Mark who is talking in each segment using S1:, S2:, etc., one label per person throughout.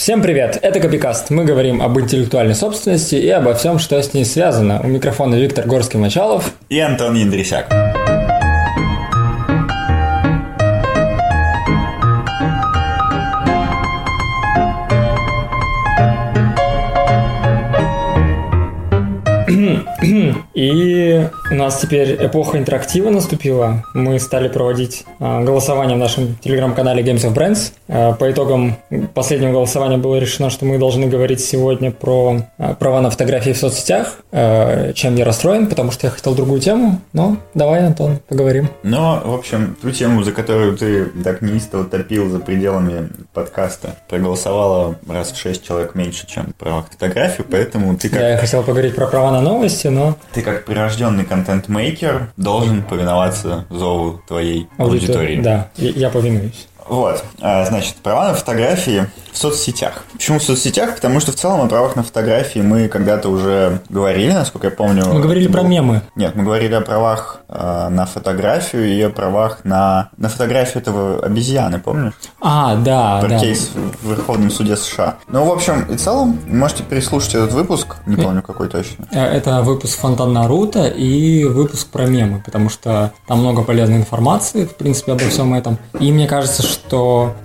S1: Всем привет, это Копикаст. Мы говорим об интеллектуальной собственности и обо всем, что с ней связано. У микрофона Виктор Горский-Мачалов
S2: и Антон Яндрисяк.
S1: И у нас теперь эпоха интерактива наступила. Мы стали проводить а, голосование в нашем телеграм-канале Games of Brands. А, по итогам последнего голосования было решено, что мы должны говорить сегодня про а, права на фотографии в соцсетях, чем я расстроен, потому что я хотел другую тему. Но давай, Антон, поговорим.
S2: Но, в общем, ту тему, за которую ты так неистово топил за пределами подкаста, проголосовало раз в шесть человек меньше, чем права фотографию, поэтому ты как...
S1: Я хотел поговорить про права на новости, но...
S2: Ты как прирожденный контент-мейкер должен повиноваться зову твоей аудитории.
S1: Да, я повинуюсь.
S2: Вот, а, значит, права на фотографии в соцсетях. Почему в соцсетях? Потому что в целом о правах на фотографии мы когда-то уже говорили, насколько я помню.
S1: Мы говорили был... про мемы.
S2: Нет, мы говорили о правах э, на фотографию и о правах на... На фотографию этого обезьяны, помнишь?
S1: А, да,
S2: про
S1: да.
S2: кейс в Верховном суде США. Ну, в общем и целом, можете переслушать этот выпуск, не помню какой точно.
S1: Э, это выпуск Фонтан Наруто и выпуск про мемы, потому что там много полезной информации, в принципе, обо всем этом. И мне кажется, что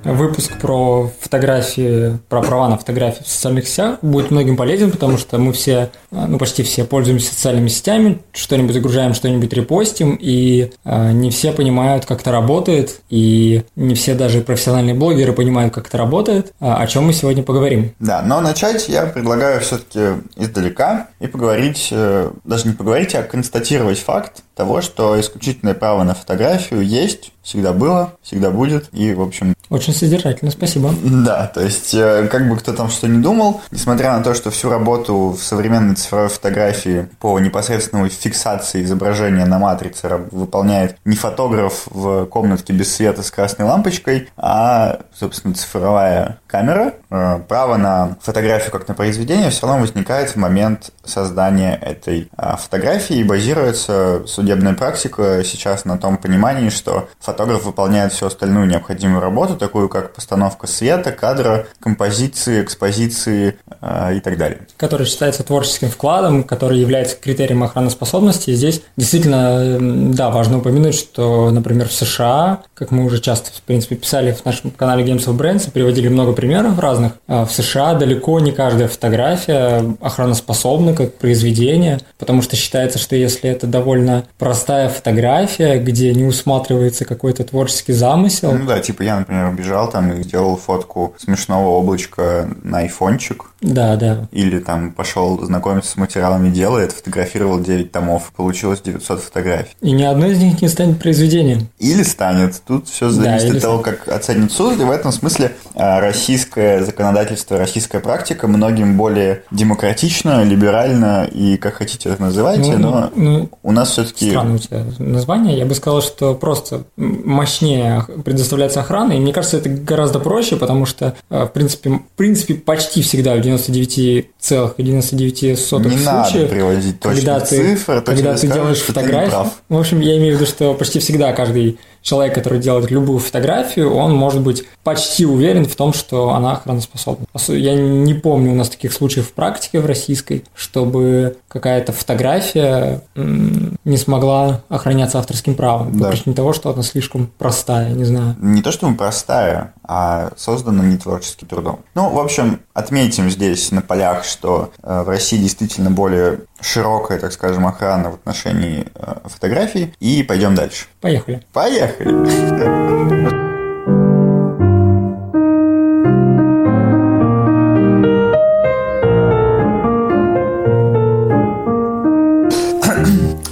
S1: выпуск про фотографии, про права на фотографии в социальных сетях будет многим полезен, потому что мы все, ну почти все пользуемся социальными сетями, что-нибудь загружаем, что-нибудь репостим, и э, не все понимают, как это работает, и не все даже профессиональные блогеры понимают, как это работает, а, о чем мы сегодня поговорим.
S2: Да, но начать я предлагаю все-таки издалека и поговорить, э, даже не поговорить, а констатировать факт того, что исключительное право на фотографию есть, всегда было, всегда будет, и, в общем...
S1: Очень содержательно, спасибо.
S2: Да, то есть, э, как бы кто там что ни думал, несмотря на то, что всю работу в современной цифровой фотографии по непосредственной фиксации изображения на матрице выполняет не фотограф в комнатке без света с красной лампочкой, а, собственно, цифровая камера, э, право на фотографию как на произведение все равно возникает в момент создания этой а, фотографии и базируется судебная практика сейчас на том понимании, что фотограф выполняет всю остальную необходимую работу, такую как постановка света, кадра, композиции, экспозиции э, и так далее.
S1: Который считается творческим вкладом, который является критерием охраноспособности. И здесь действительно, да, важно упомянуть, что, например, в США, как мы уже часто, в принципе, писали в нашем канале Games of Brands, приводили много примеров разных, а в США далеко не каждая фотография охраноспособна как произведение, потому что считается, что если это довольно простая фотография, где не усматривается какой-то творческий замысел.
S2: Ну да, типа я, например, убежал там и сделал фотку смешного облачка на айфончик.
S1: Да, да.
S2: Или там пошел знакомиться с материалами дела и отфотографировал 9 томов. Получилось 900 фотографий.
S1: И ни одно из них не станет произведением.
S2: Или станет. Тут все зависит да, от того, как оценит суд. И в этом смысле а, российское законодательство, российская практика многим более демократично, либерально и как хотите это называйте, ну, но ну, у нас все-таки...
S1: Странное у тебя название. Я бы сказал, что просто мощнее предоставляется охрана, и мне кажется, это гораздо проще, потому что, а, в принципе, в принципе почти всегда в 99,99 ,99 случаев,
S2: не надо приводить
S1: когда ты, цифры, когда ты делаешь фотографию. В общем, я имею в виду, что почти всегда каждый человек, который делает любую фотографию, он может быть почти уверен в том, что она охраноспособна. Я не помню у нас таких случаев в практике в российской, чтобы какая-то фотография не смогла охраняться авторским правом. Да. По причине того, что она слишком простая, не знаю.
S2: Не то, что простая, а создана не творческим трудом. Ну, в общем, отметим здесь на полях, что э, в России действительно более широкая, так скажем, охрана в отношении э, фотографий. И пойдем дальше.
S1: Поехали.
S2: Поехали.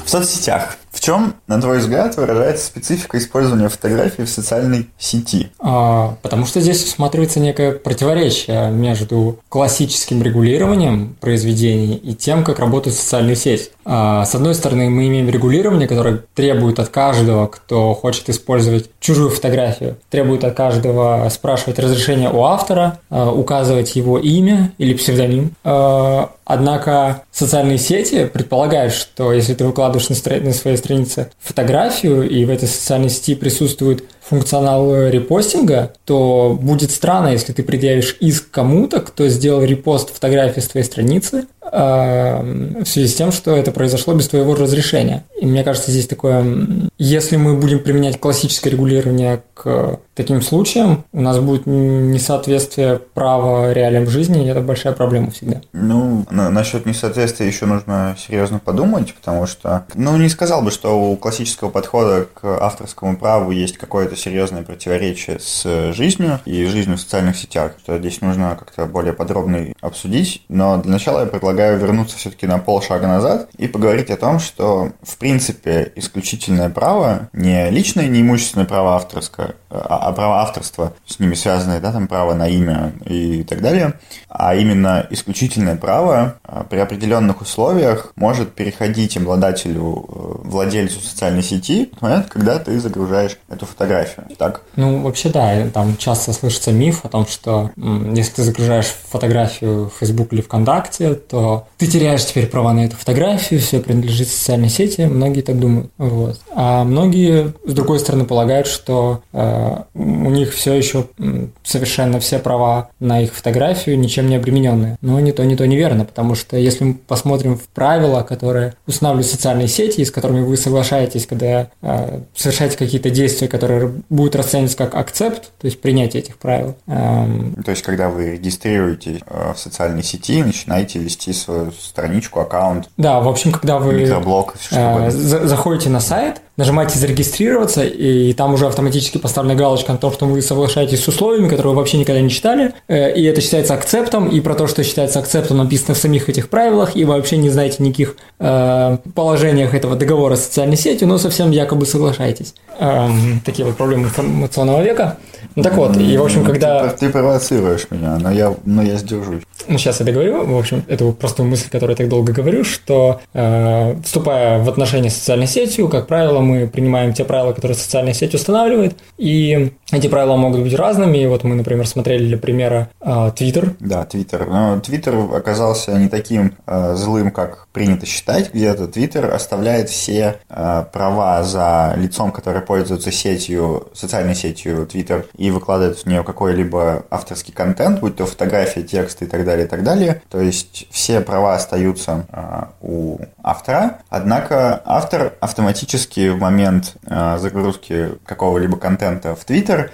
S2: В соцсетях чем, на твой взгляд, выражается специфика использования фотографий в социальной сети?
S1: А, потому что здесь усматривается некое противоречие между классическим регулированием произведений и тем, как работает социальная сеть. А, с одной стороны, мы имеем регулирование, которое требует от каждого, кто хочет использовать чужую фотографию, требует от каждого спрашивать разрешение у автора, а, указывать его имя или псевдоним. Однако социальные сети предполагают, что если ты выкладываешь на, своей странице фотографию, и в этой социальной сети присутствует функционал репостинга, то будет странно, если ты предъявишь иск кому-то, кто сделал репост фотографии с твоей страницы, в связи с тем, что это произошло без твоего разрешения. И мне кажется, здесь такое, если мы будем применять классическое регулирование к таким случаям, у нас будет несоответствие права реалиям жизни, и это большая проблема всегда.
S2: Ну, насчет несоответствия еще нужно серьезно подумать, потому что, ну, не сказал бы, что у классического подхода к авторскому праву есть какое-то серьезное противоречие с жизнью и жизнью в социальных сетях, что здесь нужно как-то более подробно обсудить, но для начала я предлагаю вернуться все-таки на полшага назад и поговорить о том, что, в принципе, исключительное право, не личное, не имущественное право авторское, а, а право авторства, с ними связанные, да, там право на имя и так далее, а именно исключительное право а, при определенных условиях может переходить обладателю, э, владельцу социальной сети в момент, когда ты загружаешь эту фотографию. Так?
S1: Ну, вообще, да, там часто слышится миф о том, что если ты загружаешь фотографию в Facebook или ВКонтакте, то ты теряешь теперь права на эту фотографию, все принадлежит социальной сети, многие так думают. Вот. А многие, с другой стороны, полагают, что э, у них все еще совершенно все права на их фотографию ничем не обремененные. Но ни то, ни то неверно, потому что если мы посмотрим в правила, которые устанавливают социальные сети, с которыми вы соглашаетесь, когда э, совершаете какие-то действия, которые будут расцениваться как акцепт, то есть принятие этих правил.
S2: Эм... То есть, когда вы регистрируете э, в социальной сети, начинаете вести свою страничку, аккаунт.
S1: Да, в общем, когда вы
S2: микроблог,
S1: э, заходите на сайт, нажимаете зарегистрироваться, и там уже автоматически поставлена галочка на том, что вы соглашаетесь с условиями, которые вы вообще никогда не читали, э, и это считается акцептом, и про то, что считается акцептом, написано в самих этих правилах, и вы вообще не знаете никаких э, положениях этого договора с социальной сетью, но совсем якобы соглашаетесь. Эм, такие вот проблемы информационного века. Ну так вот, и в общем, когда...
S2: Ты, ты провоцируешь меня, но я, но я сдержусь.
S1: Ну, сейчас я договорю. В общем, это просто мысль, которую я так долго говорю, что э, вступая в отношения с социальной сетью, как правило, мы принимаем те правила, которые социальная сеть устанавливает, и эти правила могут быть разными. И вот мы, например, смотрели для примера э, Twitter.
S2: Да, Twitter. Но Twitter оказался не таким э, злым, как принято считать где-то. Twitter оставляет все э, права за лицом, которое пользуется сетью, социальной сетью Twitter, и выкладывает в нее какой-либо авторский контент, будь то фотографии, тексты и так далее, и так далее. То есть все права остаются э, у автора, однако автор автоматически в момент загрузки какого-либо контента в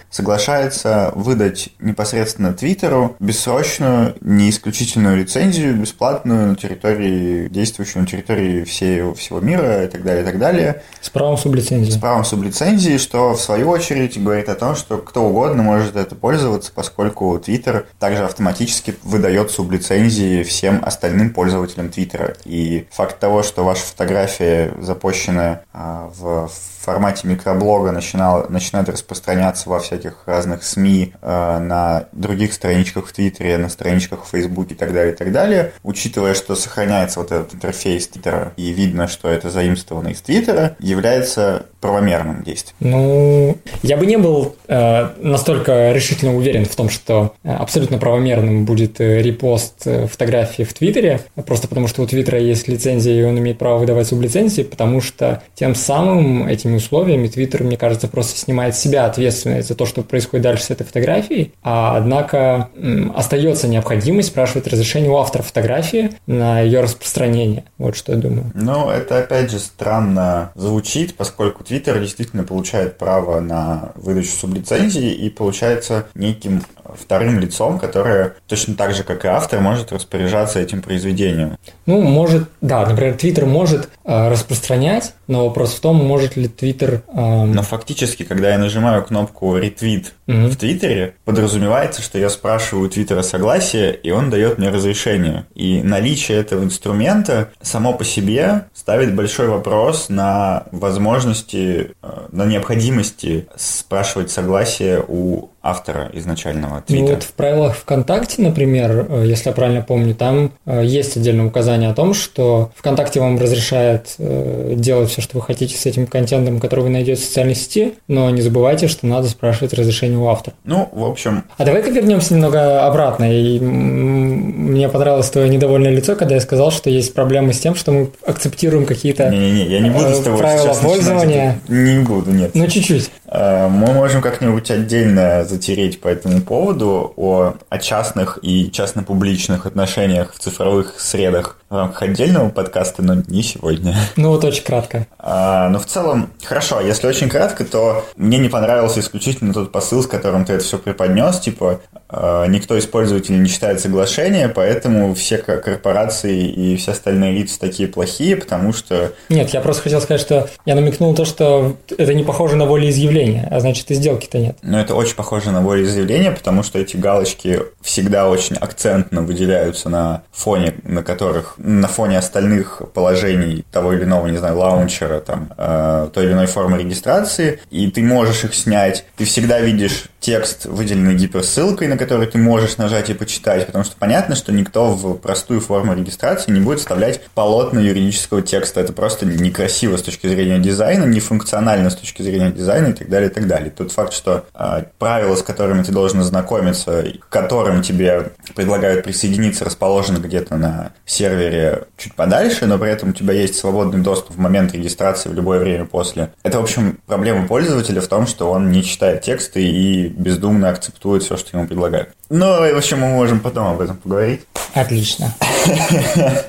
S2: Соглашается выдать непосредственно Твиттеру бессрочную, не исключительную лицензию, бесплатную на территории, действующую на территории всей, всего мира и так далее, и так далее.
S1: С правом сублицензии.
S2: С правом сублицензии, что в свою очередь говорит о том, что кто угодно может это пользоваться, поскольку Twitter также автоматически выдает сублицензии всем остальным пользователям Твиттера. И факт того, что ваша фотография запущена а, в формате микроблога начинал, начинает распространяться во всяких разных СМИ, э, на других страничках в Твиттере, на страничках в Фейсбуке и так далее, и так далее. Учитывая, что сохраняется вот этот интерфейс Твиттера и видно, что это заимствовано из Твиттера, является правомерным действием.
S1: Ну, я бы не был э, настолько решительно уверен в том, что э, абсолютно правомерным будет э, репост фотографии в Твиттере, просто потому что у Твиттера есть лицензия, и он имеет право выдавать сублицензии, потому что тем самым этими условиями Твиттер, мне кажется, просто снимает с себя ответственность за то, что происходит дальше с этой фотографией, а однако остается необходимость спрашивать разрешение у автора фотографии на ее распространение. Вот что я думаю.
S2: Ну, это опять же странно звучит, поскольку Твиттер действительно получает право на выдачу сублицензии и получается неким вторым лицом, которое точно так же, как и автор, может распоряжаться этим произведением.
S1: Ну, может, да, например, Твиттер может э, распространять, но вопрос в том, может ли Твиттер... Э...
S2: Но фактически, когда я нажимаю кнопку «ретвит» угу. в Твиттере, подразумевается, что я спрашиваю у Твиттера согласие, и он дает мне разрешение. И наличие этого инструмента само по себе ставит большой вопрос на возможности, э, на необходимости спрашивать согласие у автора изначального
S1: Ну
S2: твита.
S1: вот в правилах ВКонтакте, например, э, если я правильно помню, там э, есть отдельное указание о том, что ВКонтакте вам разрешает э, делать все, что вы хотите с этим контентом, который вы найдете в социальной сети, но не забывайте, что надо спрашивать разрешение у автора.
S2: Ну, в общем,
S1: А давай-ка вернемся немного обратно. И мне понравилось твое недовольное лицо, когда я сказал, что есть проблемы с тем, что мы акцептируем какие-то...
S2: не-не-не, я не буду с тобой
S1: правила пользования.
S2: Не буду, нет.
S1: Ну, чуть-чуть.
S2: Э, Мы можем как-нибудь отдельно затереть по этому поводу о, о частных и частно-публичных отношениях в цифровых средах в рамках отдельного подкаста, но не сегодня.
S1: Ну, вот очень кратко.
S2: А, но в целом, хорошо, если очень кратко, то мне не понравился исключительно тот посыл, с которым ты это все преподнес, типа э, никто из пользователей не читает соглашения, поэтому все ко- корпорации и все остальные лица такие плохие, потому что
S1: Нет, я просто хотел сказать, что я намекнул то, что это не похоже на волеизъявление, а значит и сделки-то нет.
S2: Но это очень похоже на волеизъявление, потому что эти галочки всегда очень акцентно выделяются на фоне, на которых, на фоне остальных положений того или иного, не знаю, лаунчера, там, э, той или иной формы регистрации, и ты можешь их снять. Ты всегда видишь текст, выделенный гиперссылкой, на который ты можешь нажать и почитать, потому что понятно, что никто в простую форму регистрации не будет вставлять полотна юридического текста. Это просто некрасиво с точки зрения дизайна, нефункционально с точки зрения дизайна и так далее, и так далее. Тот факт, что э, правила, с которыми ты должен ознакомиться, к которым тебе предлагают присоединиться, расположены где-то на сервере чуть подальше, но при этом у тебя есть свободный доступ в момент регистрации в любое время после. Это, в общем, проблема пользователя в том, что он не читает тексты и бездумно акцептует все, что ему предлагают. Ну, и, в общем, мы можем потом об этом поговорить.
S1: Отлично.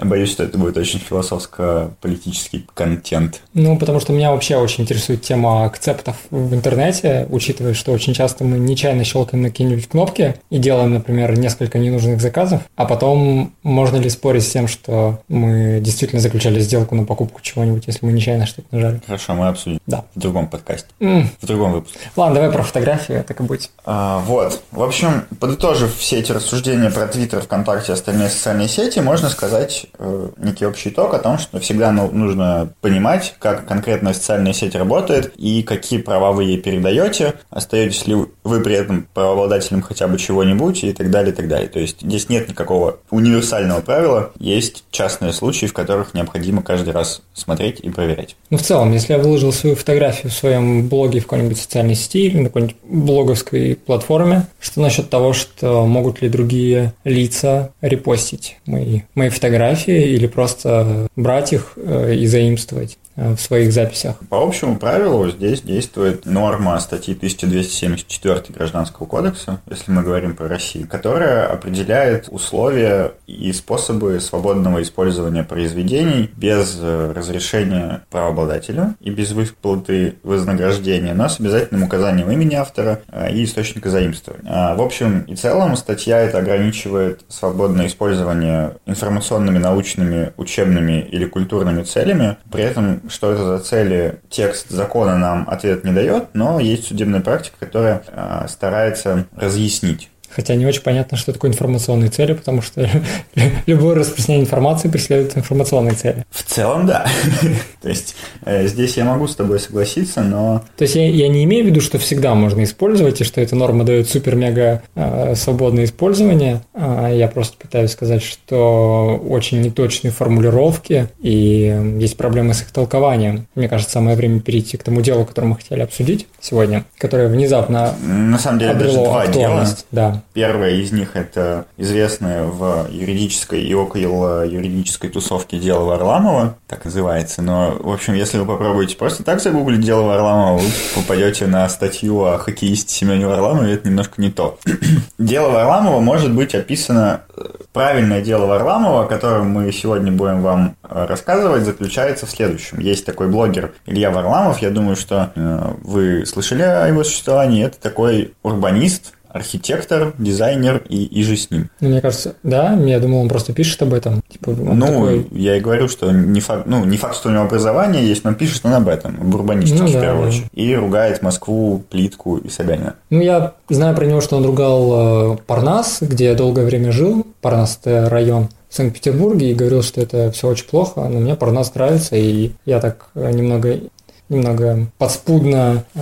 S2: Боюсь, что это будет очень философско-политический контент.
S1: Ну, потому что меня вообще очень интересует тема акцептов в интернете, учитывая, что очень часто мы нечаянно щелкаем на какие-нибудь кнопки и делаем, например, несколько ненужных заказов, а потом можно ли спорить с тем, что мы действительно заключали сделку на покупку чего-нибудь, если мы нечаянно что-то нажали?
S2: Хорошо, мы обсудим.
S1: Да.
S2: В другом подкасте.
S1: М,
S2: В другом выпуске.
S1: Ладно, давай про фотографии, так и быть.
S2: А, вот. В общем, подытожив все эти рассуждения про Твиттер, ВКонтакте и остальные социальные сети, можно сказать э, некий общий итог о том, что всегда ну- нужно понимать, как конкретная социальная сеть работает и какие права вы ей передаете, остаетесь ли вы при этом правообладателем хотя бы чего-нибудь и так далее, и так далее. То есть здесь нет никакого универсального правила, есть частные случаи, в которых необходимо каждый раз смотреть и проверять.
S1: Ну, в целом, если я выложил свою фотографию в своем блоге в какой-нибудь социальной сети или на какой-нибудь блоговской платформе, что насчет того, что могут ли другие лица репостить мои, мои фотографии или просто брать их э, и заимствовать в своих записях?
S2: По общему правилу здесь действует норма статьи 1274 Гражданского кодекса, если мы говорим про Россию, которая определяет условия и способы свободного использования произведений без э, разрешения правообладателя и без выплаты вознаграждения, но с обязательным указанием имени автора э, и источника заимствования. А, В общем и целом статья это ограничивает свободное использование информационными, научными, учебными или культурными целями. При этом, что это за цели, текст закона нам ответ не дает, но есть судебная практика, которая э, старается разъяснить.
S1: Хотя не очень понятно, что такое информационные цели, потому что любое распространение информации преследует информационные цели.
S2: В целом, да. То есть э, здесь я могу с тобой согласиться, но
S1: То есть я, я не имею в виду, что всегда можно использовать, и что эта норма дает супер-мега э, свободное использование. А я просто пытаюсь сказать, что очень неточные формулировки, и есть проблемы с их толкованием. Мне кажется, самое время перейти к тому делу, которое мы хотели обсудить сегодня, которое внезапно
S2: на самом деле даже
S1: обрело
S2: два дела.
S1: актуальность.
S2: Первое из них это известное в юридической и около юридической тусовке дело Варламова, так называется. Но, в общем, если вы попробуете просто так загуглить дело Варламова, вы попадете на статью о хоккеисте Семене Варламове, это немножко не то. дело Варламова может быть описано... э, Правильное дело Варламова, о котором мы сегодня будем вам э, рассказывать, заключается в следующем. Есть такой блогер Илья Варламов, я думаю, что э, вы слышали о его существовании. Это такой урбанист, архитектор, дизайнер и, и же с ним.
S1: Ну, мне кажется, да, я думал, он просто пишет об этом. Типа,
S2: ну,
S1: такой...
S2: я и говорю, что не факт, ну, не факт, что у него образование есть, но пишет он об этом, об урбанистике
S1: Ну,
S2: в
S1: да,
S2: первую
S1: да.
S2: очередь. И ругает Москву, плитку и Собянина.
S1: Ну, я знаю про него, что он ругал э, Парнас, где я долгое время жил. Парнас – это район в Санкт-Петербурге, и говорил, что это все очень плохо, но мне Парнас нравится, и я так э, немного немного подспудно, э,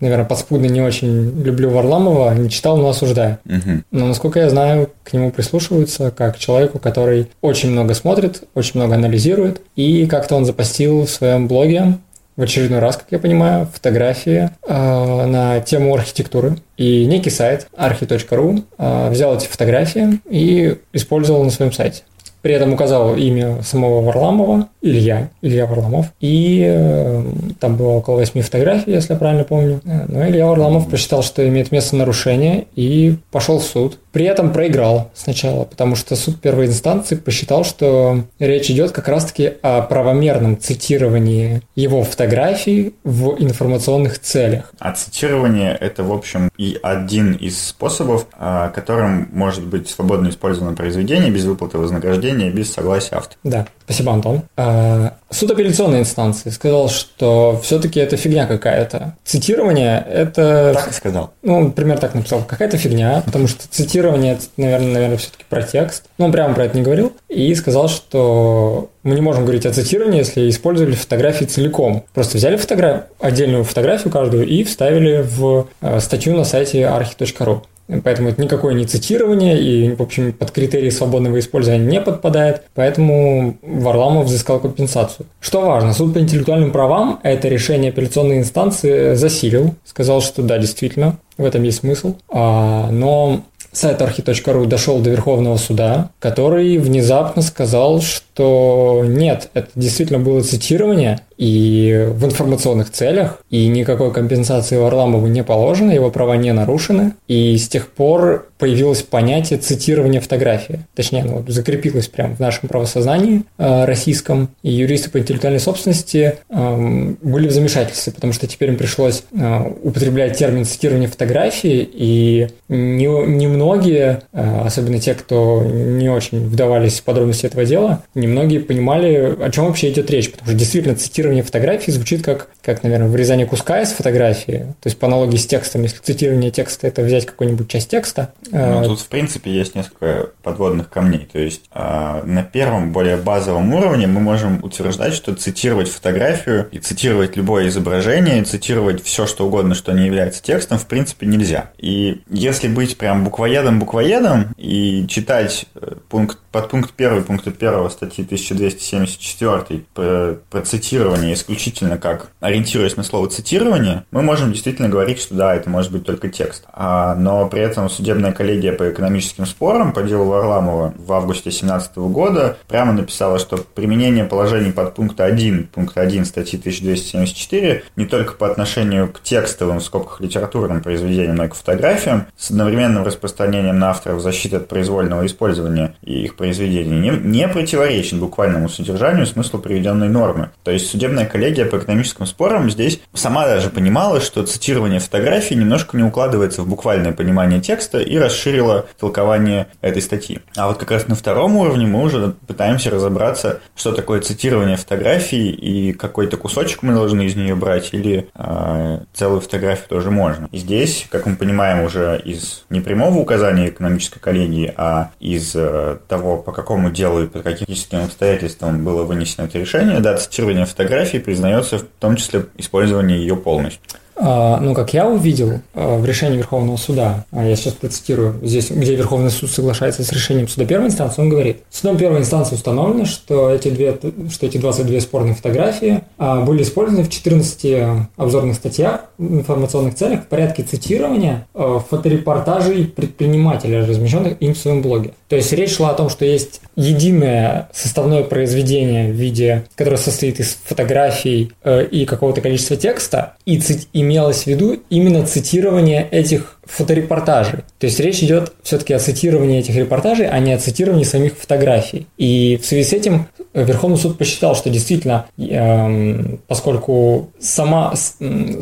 S1: наверное, подспудно не очень люблю Варламова, не читал, но осуждаю.
S2: Мгм.
S1: Но, насколько я знаю, к нему прислушиваются как к человеку, который очень много смотрит, очень много анализирует. И как-то он запостил в своем блоге в очередной раз, как я понимаю, фотографии э, на тему архитектуры. И некий сайт archi.ru э, взял эти фотографии и использовал на своем сайте. При этом указал имя самого Варламова, Илья, Илья Варламов. И э, там было около восьми фотографий, если я правильно помню. Э, Но Илья Варламов посчитал, что имеет место нарушение и пошел в суд. При этом проиграл сначала, потому что суд первой инстанции посчитал, что речь идет как раз-таки о правомерном цитировании его фотографий в информационных целях.
S2: А цитирование – это, в общем, и один из способов, а, которым может быть свободно использовано произведение без выплаты вознаграждения, без согласия автора.
S1: Да, спасибо, Антон. А, Суд апелляционной инстанции сказал, что все-таки это фигня какая-то. Цитирование – это
S2: Так и сказал.
S1: Ну, он примерно так написал. Какая-то фигня, потому что цитирование, это, наверное, наверное, все-таки про текст. Ну, он прямо про это не говорил. И сказал, что мы не можем говорить о цитировании, если использовали фотографии целиком. Просто взяли фотографию, отдельную фотографию каждую и вставили в э, статью на сайте archi.ru. Поэтому это никакое не цитирование и, в общем, под критерии свободного использования не подпадает. Поэтому Варламов взыскал компенсацию. Что важно, суд по интеллектуальным правам это решение апелляционной инстанции засилил. Сказал, что да, действительно, в этом есть смысл. А, но сайт archi.ru дошел до Верховного суда, который внезапно сказал, что нет, это действительно было цитирование, и в информационных целях, и никакой компенсации Варламову не положено, его права не нарушены, и с тех пор появилось понятие цитирования фотографии. Точнее, оно закрепилось прямо в нашем правосознании э, российском, и юристы по интеллектуальной собственности э, были в замешательстве, потому что теперь им пришлось э, употреблять термин цитирование фотографии, и не, немногие, э, особенно те, кто не очень вдавались в подробности этого дела, немногие понимали, о чем вообще идет речь, потому что действительно цитирование фотографии звучит как, как, наверное, вырезание куска из фотографии, то есть по аналогии с текстом, если цитирование текста – это взять какую-нибудь часть текста.
S2: Ну,
S1: э,
S2: тут, в принципе, есть несколько подводных камней. То есть а, на первом, более базовом уровне мы можем утверждать, что цитировать фотографию и цитировать любое изображение, и цитировать все, что угодно, что не является текстом, в принципе, нельзя. И если быть прям буквоедом-буквоедом и читать э, пункт, подпункт 1 пункта 1 статьи 1274 про, про цитирование исключительно как ориентируясь на слово цитирование, мы можем действительно говорить, что да, это может быть только текст. А, но при этом судебная коллегия по экономическим спорам по делу Варламова в августе 2017 года прямо написала, что применение положений под пункта 1, пункт 1 статьи 1274 не только по отношению к текстовым, в скобках литературным произведениям, но и к фотографиям с одновременным распространением на авторов защиты от произвольного использования их произведений не, не противоречит буквальному содержанию смыслу приведенной нормы. То есть судебная коллегия по экономическим спорам здесь сама даже понимала, что цитирование фотографий немножко не укладывается в буквальное понимание текста и расширила толкование этой статьи. А вот как раз на втором уровне мы уже пытаемся разобраться, что такое цитирование фотографии и какой-то кусочек мы должны из нее брать или э, целую фотографию тоже можно. И здесь, как мы понимаем уже из непрямого указания экономической коллегии, а из э, того, по какому делу и по каким обстоятельствам было вынесено это решение, да, цитирование фотографии признается в том числе использование ее полностью.
S1: А, Ну, как я увидел а, в решении Верховного суда, а я сейчас процитирую, здесь, где Верховный суд соглашается с решением суда первой инстанции, он говорит, судом первой инстанции установлено, что эти, две, что эти 22 спорные фотографии были использованы в 14 обзорных статьях в информационных целях в порядке цитирования фоторепортажей предпринимателя, размещенных им в своем блоге. То есть речь шла о том, что есть единое составное произведение в виде, которое состоит из фотографий э, и какого-то количества текста, и ци- имелось в виду именно цитирование этих фоторепортажей. То есть речь идет все-таки о цитировании этих репортажей, а не о цитировании самих фотографий. И в связи с этим Верховный суд посчитал, что действительно, эм, поскольку сама,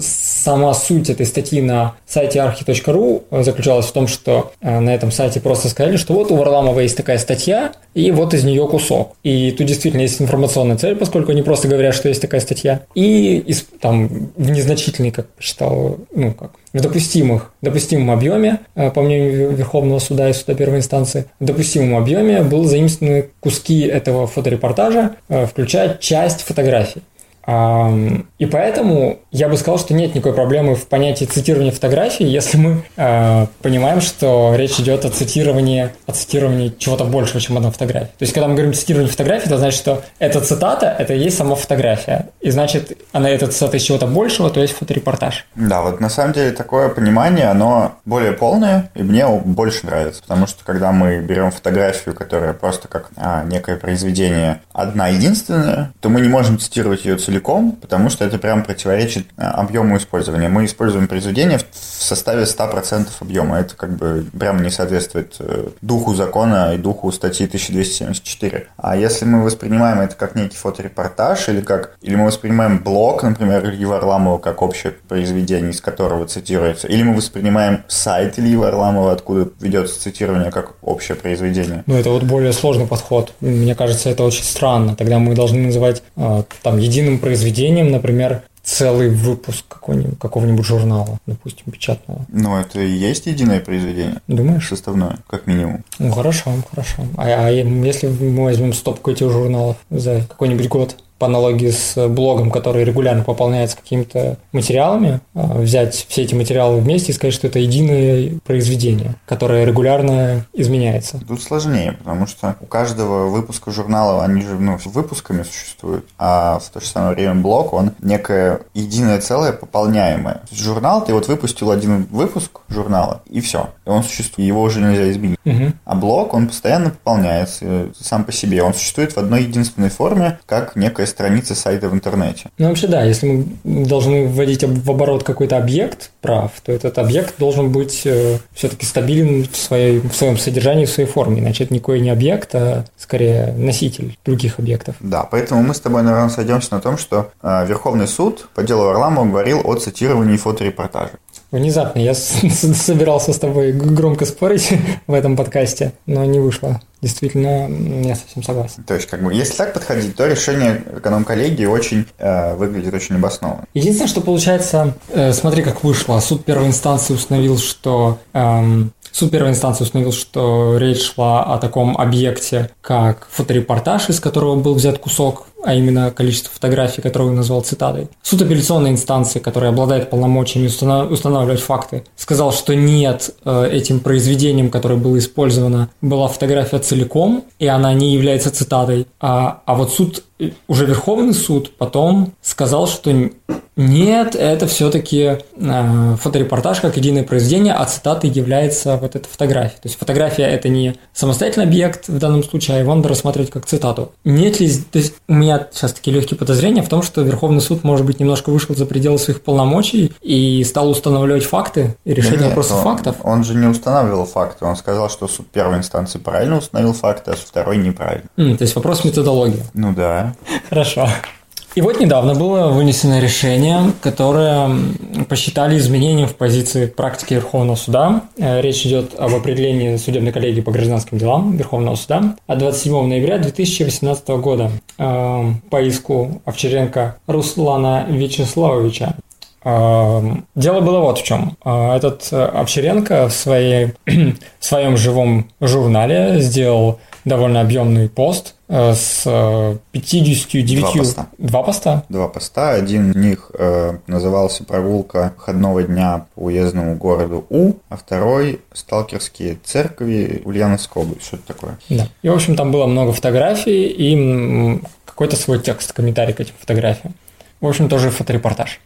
S1: сама суть этой статьи на сайте archi.ru заключалась в том, что э, на этом сайте просто сказали, что вот у Варламова есть такая статья, и вот из нее кусок. И тут действительно есть информационная цель, поскольку они просто говорят, что есть такая статья. И там в незначительной, как посчитал, ну как, в допустимых, допустимом объеме, э, по мнению Верховного суда и суда первой инстанции, в допустимом объеме был заимствованы куски этого фоторепортажа, э, включая часть фотографий. И поэтому я бы сказал, что нет никакой проблемы в понятии цитирования фотографий, если мы э, понимаем, что речь идет о цитировании, о цитировании чего-то большего, чем одна фотография. То есть, когда мы говорим цитирование фотографии, это значит, что эта цитата – это и есть сама фотография. И значит, она эта цитата из чего-то большего, то есть фоторепортаж.
S2: Да, вот на самом деле такое понимание, оно более полное, и мне больше нравится. Потому что когда мы берем фотографию, которая просто как а, некое произведение одна единственная, то мы не можем цитировать ее целиком, потому что это прям противоречит а, объему использования. Мы используем произведение в составе 100% объема. Это как бы прямо не соответствует э, духу закона и духу статьи 1274. А если мы воспринимаем это как некий фоторепортаж или как или мы воспринимаем блог, например, Ильи Варламова как общее произведение, из которого цитируется, или мы воспринимаем сайт Ильи Варламова, откуда ведется цитирование как общее произведение.
S1: Ну, это вот более сложный подход. Мне кажется, это очень странно. Тогда мы должны называть э, там единым произведением, например, целый выпуск какого-нибудь, какого-нибудь журнала, допустим, печатного.
S2: Ну, это и есть единое произведение.
S1: Думаешь?
S2: Составное, как минимум.
S1: Ну, хорошо, хорошо. А, а если мы возьмем стопку этих журналов за какой-нибудь год? По аналогии с блогом, который регулярно пополняется какими-то материалами, а, взять все эти материалы вместе и сказать, что это единое произведение, которое регулярно изменяется.
S2: Тут сложнее, потому что у каждого выпуска журнала, они же ну, выпусками существуют, а в то же самое время блог, он некое единое целое пополняемое. Журнал, ты вот выпустил один выпуск журнала, и все. И он существует, его уже нельзя изменить. Угу. А блог, он постоянно пополняется сам по себе. Он существует в одной единственной форме, как некое некая страница сайта в интернете.
S1: Ну, вообще, да, если мы должны вводить в оборот какой-то объект прав, то этот объект должен быть э, все-таки стабилен в, своей, в своем содержании, в своей форме. Иначе это никакой не объект, а скорее носитель других объектов.
S2: Да, поэтому мы с тобой, наверное, сойдемся на том, что э, Верховный суд по делу Варламова говорил о цитировании фоторепортажа.
S1: Внезапно я собирался с тобой громко спорить в этом подкасте, но не вышло. Действительно, я совсем согласен.
S2: То есть, как бы, если так подходить, то решение эконом-коллегии очень э, выглядит очень обоснованно.
S1: Единственное, что получается, э, смотри, как вышло. Суд первой инстанции установил, что эм, Суд первой инстанции установил, что речь шла о таком объекте, как фоторепортаж, из которого был взят кусок а именно количество фотографий, которые он назвал цитатой. Суд апелляционной инстанции, который обладает полномочиями устанавливать факты, сказал, что нет, э, этим произведением, которое было использовано, была фотография целиком, и она не является цитатой. А, а вот суд, э, уже Верховный суд потом сказал, что нет, это все-таки э, фоторепортаж как единое произведение, а цитатой является вот эта фотография. То есть фотография это не самостоятельный объект в данном случае, а его надо рассматривать как цитату. Нет ли, то есть у меня сейчас такие легкие подозрения в том, что Верховный суд, может быть, немножко вышел за пределы своих полномочий и стал устанавливать факты и решение да вопросов
S2: он,
S1: фактов.
S2: Он же не устанавливал факты, он сказал, что суд первой инстанции правильно установил факты, а суд второй неправильно.
S1: Mm, то есть вопрос методологии.
S2: Ну да.
S1: Хорошо. И вот недавно было вынесено решение, которое посчитали изменением в позиции практики Верховного суда. Э, речь идет об определении судебной коллегии по гражданским делам Верховного суда от 27 ноября 2018 года э, по иску Овчаренко Руслана Вячеславовича. Э, дело было вот в чем. Этот Овчаренко в, своей, в своем живом журнале сделал довольно объемный пост с 59... Два поста. Два поста?
S2: Два поста. Один из них э, назывался «Прогулка выходного дня по уездному городу У», а второй «Сталкерские церкви Ульяновской области». Что-то такое.
S1: Да. И, в общем, там было много фотографий и какой-то свой текст, комментарий к этим фотографиям. В общем, тоже фоторепортаж.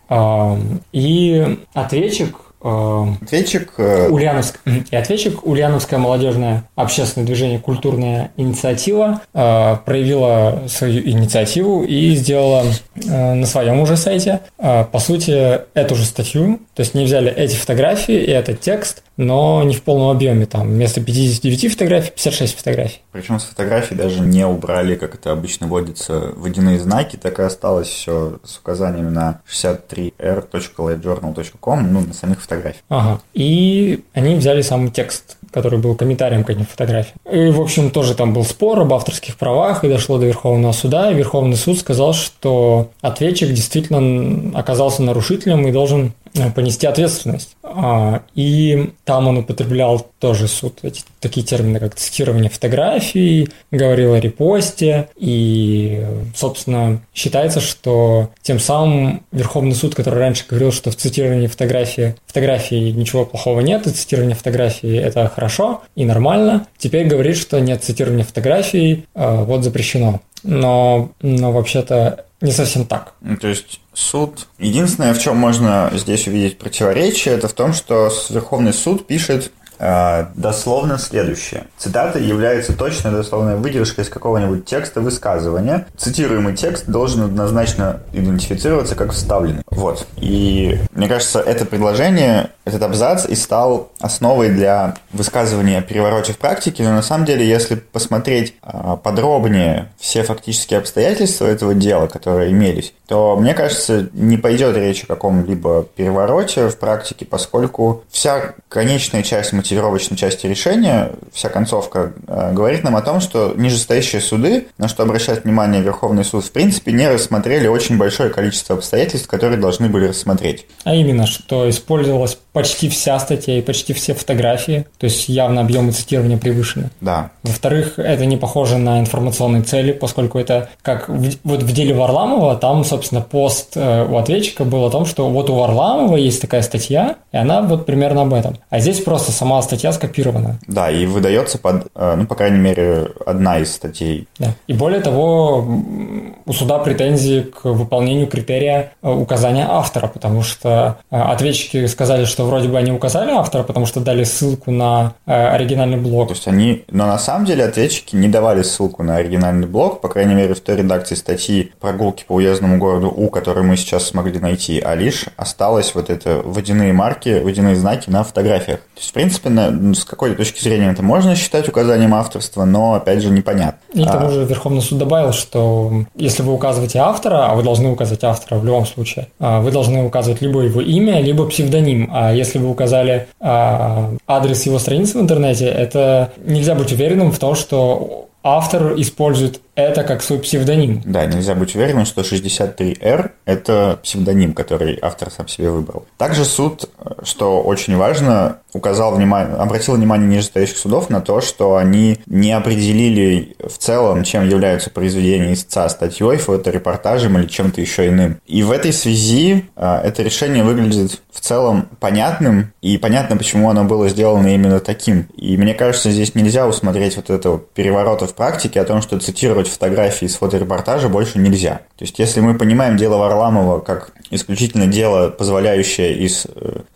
S1: И ответчик
S2: Ответчик...
S1: Э, Ульяновск... И ответчик Ульяновское молодежное общественное движение «Культурная инициатива» э, проявила свою инициативу и сделала э, на своем уже сайте, по сути, эту же статью, то есть не взяли эти фотографии и этот текст, но не в полном объеме, там вместо 59 фотографий 56 фотографий.
S2: Причем с фотографий даже не убрали, как это обычно вводится, водяные знаки, так и осталось все с указаниями на 63r.lightjournal.com, ну, на самих фотографиях.
S1: Ага. И они взяли самый текст который был комментарием к этим фотографиям. И, в общем, тоже там был спор об авторских правах, и дошло до Верховного суда, и Верховный суд сказал, что ответчик действительно оказался нарушителем и должен понести ответственность. А, и там он употреблял тоже суд эти такие термины, как цитирование фотографий, говорил о репосте, и, собственно, считается, что тем самым Верховный суд, который раньше говорил, что в цитировании фотографии, фотографии ничего плохого нет, и цитирование фотографии – это хорошо и нормально, теперь говорит, что нет цитирования фотографий, а, вот запрещено. Но, но вообще-то не совсем так.
S2: Ну, то есть суд... Единственное, в чем можно здесь увидеть противоречие, это в том, что Верховный суд пишет дословно следующее. Цитата является точной дословной выдержкой из какого-нибудь текста высказывания. Цитируемый текст должен однозначно идентифицироваться как вставленный. Вот. И мне кажется, это предложение, этот абзац и стал основой для высказывания о перевороте в практике, но на самом деле, если посмотреть э, подробнее все фактические обстоятельства этого дела, которые имелись, то, мне кажется, не пойдет речь о каком-либо перевороте в практике, поскольку вся конечная часть материала мотивировочной части решения, вся концовка э, говорит нам о том, что нижестоящие суды, на что обращает внимание Верховный суд, в принципе, не рассмотрели очень большое количество обстоятельств, которые должны были рассмотреть.
S1: А именно, что использовалась почти вся статья и почти все фотографии, то есть явно объемы цитирования превышены.
S2: Да.
S1: Во-вторых, это не похоже на информационные цели, поскольку это как в, вот в деле Варламова, там, собственно, пост э, у ответчика был о том, что вот у Варламова есть такая статья, и она вот примерно об этом. А здесь просто сама статья скопирована.
S2: Да, и выдается под, э, ну, по крайней мере, одна из статей.
S1: Да. И более того, у суда претензии к выполнению критерия э, указания автора, потому что э, ответчики сказали, что вроде бы они указали автора, потому что дали ссылку на оригинальный блог.
S2: То есть они, но на самом деле ответчики не давали ссылку на оригинальный блог, по крайней мере, в той редакции статьи «Прогулки по уездному городу У», которую мы сейчас смогли найти, а лишь осталось вот это водяные марки, водяные знаки на фотографиях. То есть, в принципе, ну, с какой точки зрения это можно считать указанием авторства, но, опять же, непонятно.
S1: И к тому а же Верховный суд добавил, что если вы указываете автора, а вы должны указать автора в любом случае, а, вы должны указывать либо его имя, либо псевдоним. А если вы указали а, адрес его страницы в интернете, это нельзя быть уверенным в том, что автор использует это как свой псевдоним.
S2: Да, нельзя быть уверенным, что 63R – это псевдоним, который автор сам себе выбрал. Также суд, что очень важно, указал внимание, обратил внимание нижестоящих судов на то, что они не определили в целом, чем являются произведения истца статьей, фоторепортажем или чем-то еще иным. И в этой связи э, это решение выглядит в целом понятным, и понятно, почему оно было сделано именно таким. И мне кажется, здесь нельзя усмотреть вот этого переворота в практике о том, что цитировать фотографии из фоторепортажа больше нельзя. То есть, если мы понимаем дело Варламова как исключительно дело, позволяющее из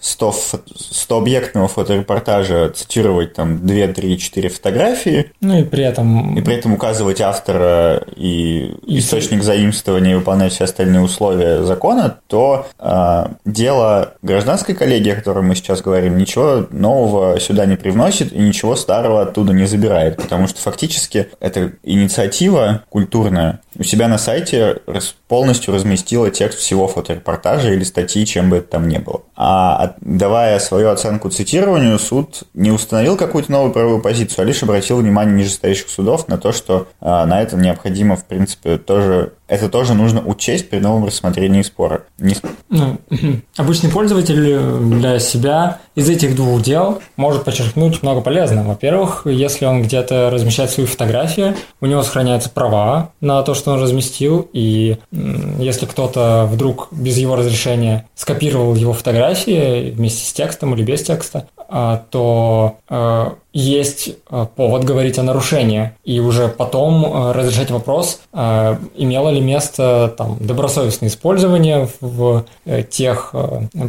S2: 100, 100 объектного фоторепортажа цитировать там 2, 3, 4 фотографии.
S1: Ну и при этом...
S2: И при этом указывать автора и, и источник заимствования и выполнять все остальные условия закона, то э, дело гражданской коллегии, о котором мы сейчас говорим, ничего нового сюда не привносит и ничего старого оттуда не забирает, потому что фактически эта инициатива культурная у себя на сайте полностью разместила текст всего фоторепортажа или статьи, чем бы это там ни было. А давая свою оценку цитированию, суд не установил какую-то новую правовую позицию, а лишь обратил внимание нижестоящих судов на то, что а, на этом необходимо, в принципе, тоже это тоже нужно учесть при новом рассмотрении спора. Не...
S1: Ну, обычный пользователь для себя из этих двух дел может подчеркнуть много полезного. Во-первых, если он где-то размещает свои фотографии, у него сохраняются права на то, что он разместил, и если кто-то вдруг без его разрешения скопировал его фотографии вместе с текстом или без текста, то а, есть а, повод говорить о нарушении и уже потом разрешать вопрос, имело ли место там, добросовестное использование в э, тех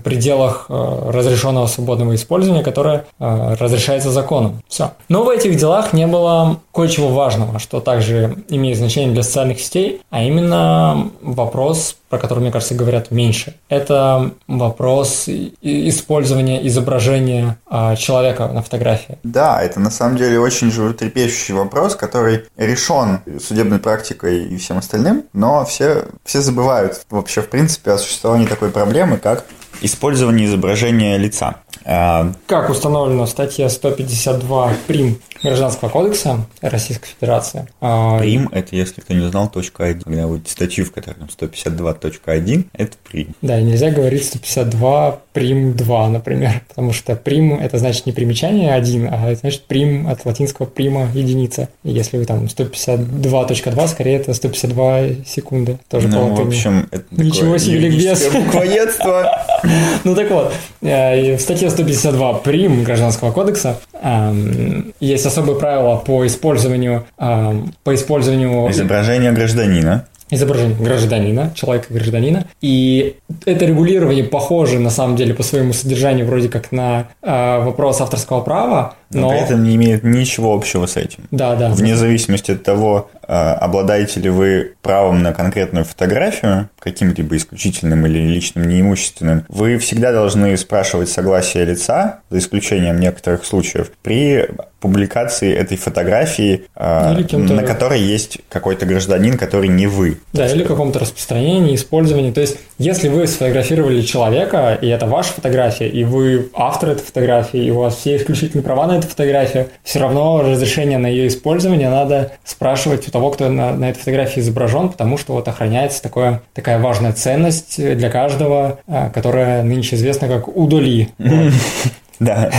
S1: пределах разрешенного свободного использования, которое разрешается законом. Все. Но в этих делах не было кое-чего важного, что также имеет значение для социальных сетей, а именно вопрос про который, мне кажется, говорят меньше. Это вопрос использования изображения а, человека на фотографии.
S2: Да, это на самом деле очень животрепещущий вопрос, который решен судебной практикой и всем остальным, но все, все забывают вообще, в принципе, о существовании такой проблемы, как использование изображения лица.
S1: А, как установлено в статье 152 прим Гражданского кодекса Российской Федерации.
S2: А, прим – это, если кто не знал, точка 1. Когда вы статью, в которой 152.1, это прим.
S1: Да, и нельзя говорить 152 прим 2, например, потому что прим – это значит не примечание 1, а это значит прим от латинского прима – единица. И если вы там 152.2, скорее это 152 секунды. Тоже
S2: ну, в общем, это
S1: Ничего себе ликбез.
S2: буквоедство.
S1: Ну так вот, э, в статье 152 прим Гражданского кодекса эм, есть особые правила по использованию, эм, по использованию
S2: изображения гражданина
S1: изображение гражданина, человека-гражданина. И это регулирование похоже, на самом деле, по своему содержанию вроде как на э, вопрос авторского права,
S2: но... но при этом не имеет ничего общего с этим.
S1: Да, да.
S2: Вне зависимости от того, э, обладаете ли вы правом на конкретную фотографию, каким-либо исключительным или личным неимущественным, вы всегда должны спрашивать согласие лица, за исключением некоторых случаев, при публикации этой фотографии, э, на которой есть какой-то гражданин, который не вы.
S1: Да, или каком-то распространении, использовании. То есть, если вы сфотографировали человека, и это ваша фотография, и вы автор этой фотографии, и у вас все исключительные права на эту фотографию, все равно разрешение на ее использование надо спрашивать у того, кто на, на этой фотографии изображен, потому что вот охраняется такое, такая важная ценность для каждого, э, которая нынче известна как удоли.
S2: Да.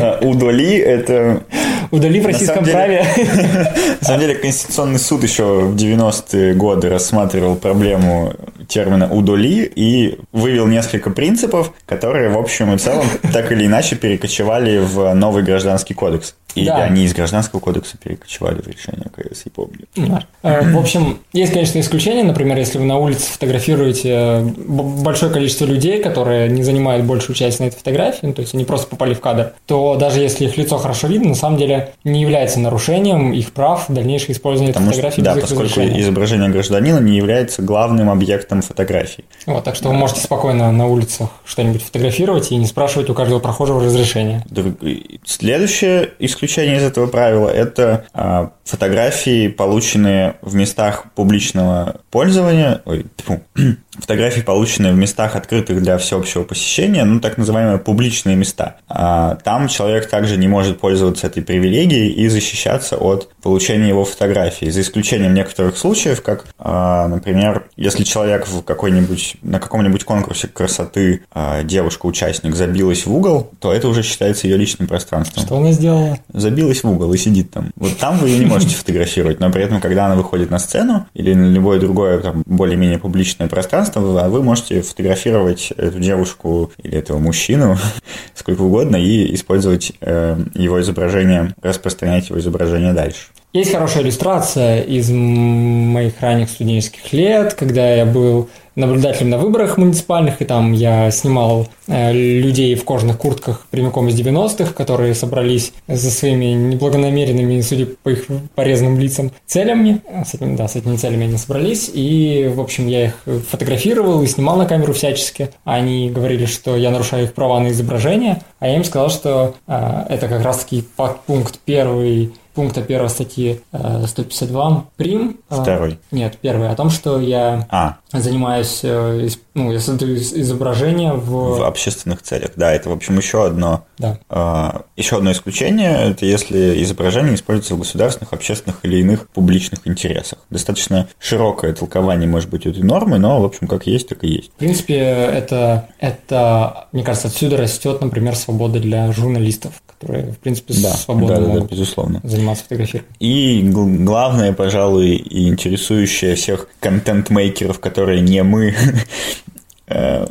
S2: А, удали это...
S1: Удали в российском праве.
S2: На самом деле Конституционный суд еще в 90-е годы рассматривал проблему термина удали и вывел несколько принципов, которые в общем и целом так или иначе перекочевали в новый гражданский кодекс. И да. они из Гражданского кодекса перекочевали в решение КС, я помню.
S1: Да. Э, в общем, есть, конечно, исключения. Например, если вы на улице фотографируете э, большое количество людей, которые не занимают большую часть на этой фотографии, ну, то есть они просто попали в кадр, то даже если их лицо хорошо видно, на самом деле не является нарушением их прав дальнейшее использование
S2: Потому
S1: этой фотографии
S2: что, Да, поскольку изображение гражданина не является главным объектом фотографии.
S1: Вот, так что вы можете спокойно на улицах что-нибудь фотографировать и не спрашивать у каждого прохожего разрешения.
S2: Следующее исключение исключение из этого правила – это а, фотографии, полученные в местах публичного пользования, ой, тьфу, фотографии, полученные в местах, открытых для всеобщего посещения, ну, так называемые публичные места. А, там человек также не может пользоваться этой привилегией и защищаться от получения его фотографии, за исключением некоторых случаев, как, а, например, если человек в какой-нибудь, на каком-нибудь конкурсе красоты а, девушка-участник забилась в угол, то это уже считается ее личным пространством.
S1: Что она сделала?
S2: Забилась в угол и сидит там. Вот там вы ее не можете фотографировать, но при этом, когда она выходит на сцену или на любое другое там, более-менее публичное пространство, вы можете фотографировать эту девушку или этого мужчину сколько угодно и использовать э, его изображение, распространять его изображение дальше.
S1: Есть хорошая иллюстрация из моих ранних студенческих лет, когда я был наблюдателем на выборах муниципальных, и там я снимал э, людей в кожаных куртках прямиком из 90-х, которые собрались за своими неблагонамеренными, судя по их порезанным лицам, целями. С этими, да, с этими целями они собрались, и, в общем, я их фотографировал и снимал на камеру всячески. Они говорили, что я нарушаю их права на изображение, а я им сказал, что э, это как раз-таки пункт первый пункта 1 статьи 152 э, прим.
S2: Э, Второй.
S1: Нет, первый. О том, что я
S2: а.
S1: занимаюсь, э, ну, я создаю изображение в...
S2: В общественных целях. Да, это, в общем, еще одно,
S1: да.
S2: еще одно исключение. Это если изображение используется в государственных, общественных или иных публичных интересах. Достаточно широкое толкование может быть этой нормы, но, в общем, как есть, так и есть.
S1: В принципе, это, это мне кажется, отсюда растет, например, свобода для журналистов, которые, в принципе,
S2: да,
S1: свободно
S2: да, да,
S1: могут
S2: да, безусловно.
S1: заниматься фотографированием.
S2: И главное, пожалуй, и интересующее всех контент-мейкеров, которые не мы,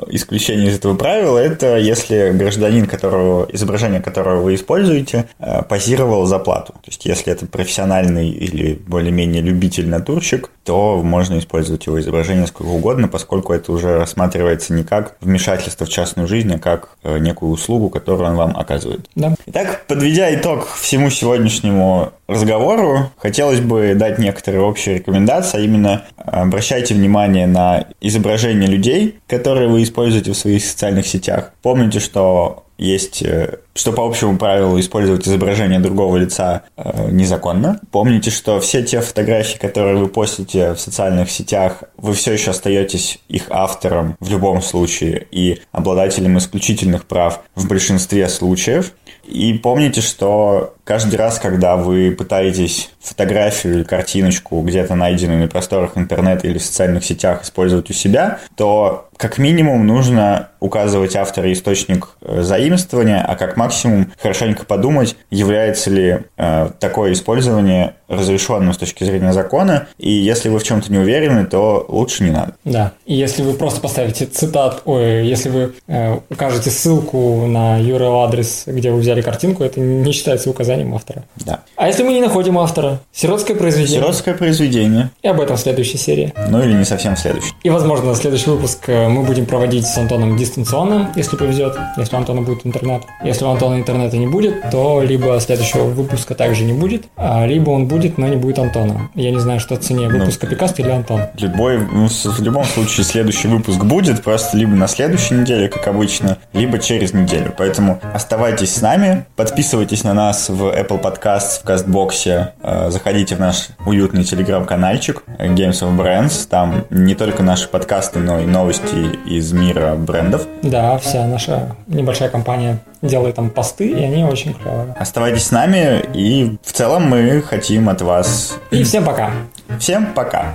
S2: исключение из этого правила – это если гражданин, которого, изображение которого вы используете, э, позировал за плату. То есть, если это профессиональный или более-менее любитель натурщик, то можно использовать его изображение сколько угодно, поскольку это уже рассматривается не как вмешательство в частную жизнь, а как э, некую услугу, которую он вам оказывает.
S1: Да.
S2: Итак, подведя итог всему сегодняшнему разговору, хотелось бы дать некоторые общие рекомендации, а именно обращайте внимание на изображение людей, которые которые вы используете в своих социальных сетях. Помните, что есть, э, что по общему правилу использовать изображение другого лица э, незаконно. Помните, что все те фотографии, которые вы постите в социальных сетях, вы все еще остаетесь их автором в любом случае и обладателем исключительных прав в большинстве случаев. И помните, что каждый раз, когда вы пытаетесь фотографию или картиночку, где-то найденную на просторах интернета или в социальных сетях, использовать у себя, то как минимум нужно указывать автора и источник э, заимствования, а как максимум хорошенько подумать, является ли э, такое использование разрешенным с точки зрения закона, и если вы в чем-то не уверены, то лучше не надо.
S1: Да, и если вы просто поставите цитат, ой, если вы э, укажете ссылку на URL-адрес, где вы взяли картинку, это не считается указанием автора.
S2: Да.
S1: А если мы не находим автора? Сиротское произведение.
S2: Сиротское произведение.
S1: И об этом в следующей серии.
S2: Ну или не совсем в следующей.
S1: И, возможно, следующий выпуск э, мы будем проводить с Антоном дистанционно, если повезет, если у Антона будет интернет. Если у Антона интернета не будет, то либо следующего выпуска также не будет, а либо он будет, но не будет Антона. Я не знаю, что цене, ну, выпуск Копикаст или Антон.
S2: Любой, ну, в любом случае следующий выпуск будет, просто либо на следующей неделе, как обычно, либо через неделю. Поэтому оставайтесь с нами, подписывайтесь на нас в Apple Podcasts, в Кастбоксе, э, заходите в наш уютный телеграм-канальчик Games of Brands, там не только наши подкасты, но и новости из мира брендов.
S1: Да, вся наша небольшая компания делает там посты, и они очень клевые.
S2: Оставайтесь с нами, и в целом мы хотим от вас...
S1: И всем пока!
S2: Всем пока!